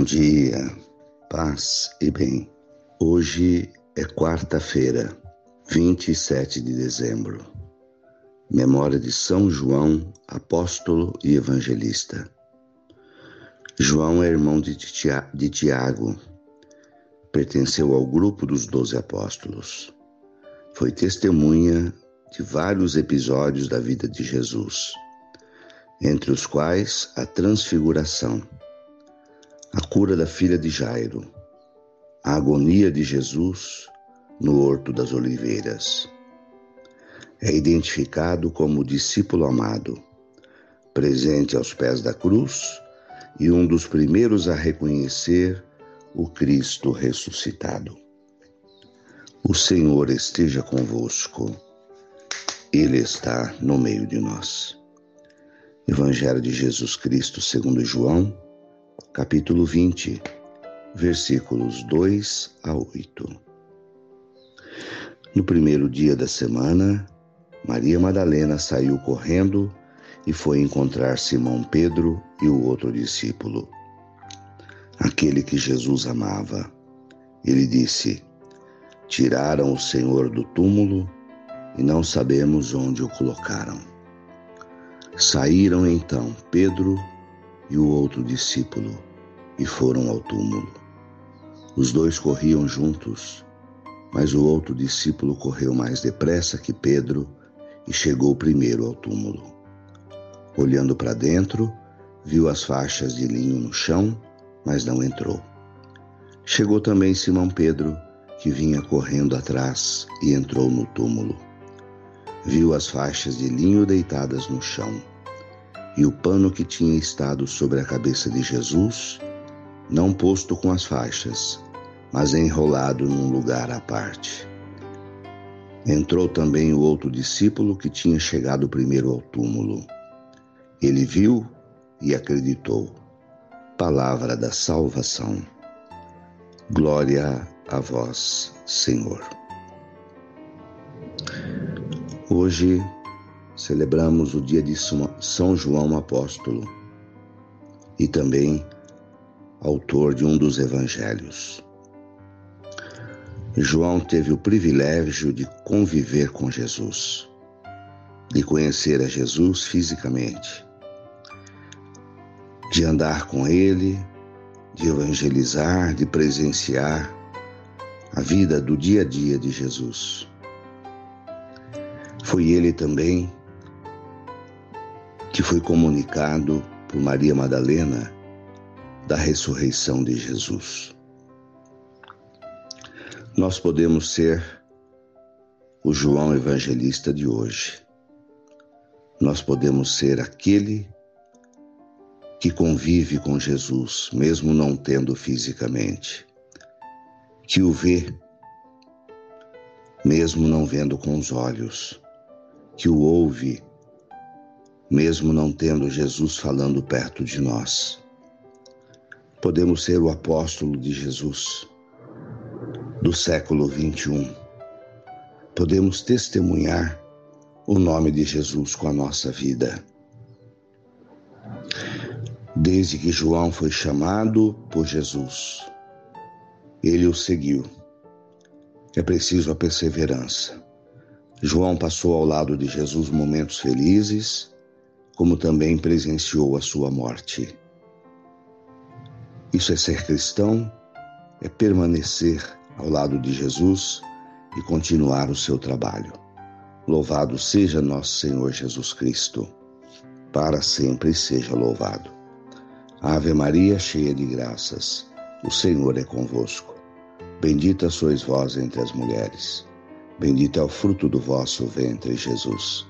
Bom dia, paz e bem. Hoje é quarta-feira, 27 de dezembro. Memória de São João, apóstolo e evangelista. João é irmão de Tiago. Pertenceu ao grupo dos doze apóstolos. Foi testemunha de vários episódios da vida de Jesus, entre os quais a transfiguração a cura da filha de Jairo, a agonia de Jesus no Horto das Oliveiras. É identificado como discípulo amado, presente aos pés da cruz e um dos primeiros a reconhecer o Cristo ressuscitado. O Senhor esteja convosco, Ele está no meio de nós. Evangelho de Jesus Cristo segundo João, capítulo 20, versículos 2 a 8. No primeiro dia da semana, Maria Madalena saiu correndo e foi encontrar Simão Pedro e o outro discípulo, aquele que Jesus amava. Ele disse: Tiraram o Senhor do túmulo e não sabemos onde o colocaram. Saíram então Pedro e o outro discípulo e foram ao túmulo. Os dois corriam juntos, mas o outro discípulo correu mais depressa que Pedro e chegou primeiro ao túmulo. Olhando para dentro, viu as faixas de linho no chão, mas não entrou. Chegou também Simão Pedro, que vinha correndo atrás e entrou no túmulo. Viu as faixas de linho deitadas no chão e o pano que tinha estado sobre a cabeça de Jesus, não posto com as faixas, mas enrolado num lugar à parte. Entrou também o outro discípulo que tinha chegado primeiro ao túmulo. Ele viu e acreditou. Palavra da salvação. Glória a vós, Senhor. Hoje celebramos o dia de São João Apóstolo e também autor de um dos evangelhos. João teve o privilégio de conviver com Jesus, de conhecer a Jesus fisicamente, de andar com ele, de evangelizar, de presenciar a vida do dia a dia de Jesus. Foi ele também que foi comunicado por Maria Madalena da ressurreição de Jesus. Nós podemos ser o João Evangelista de hoje. Nós podemos ser aquele que convive com Jesus, mesmo não tendo fisicamente, que o vê, mesmo não vendo com os olhos, que o ouve, mesmo não tendo Jesus falando perto de nós. Podemos ser o apóstolo de Jesus do século 21. Podemos testemunhar o nome de Jesus com a nossa vida. Desde que João foi chamado por Jesus, ele o seguiu. É preciso a perseverança. João passou ao lado de Jesus momentos felizes como também presenciou a sua morte. Isso é ser cristão, é permanecer ao lado de Jesus e continuar o seu trabalho. Louvado seja nosso Senhor Jesus Cristo, para sempre seja louvado. Ave Maria, cheia de graças, o Senhor é convosco. Bendita sois vós entre as mulheres, bendito é o fruto do vosso ventre, Jesus.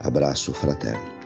Abraço fraterno.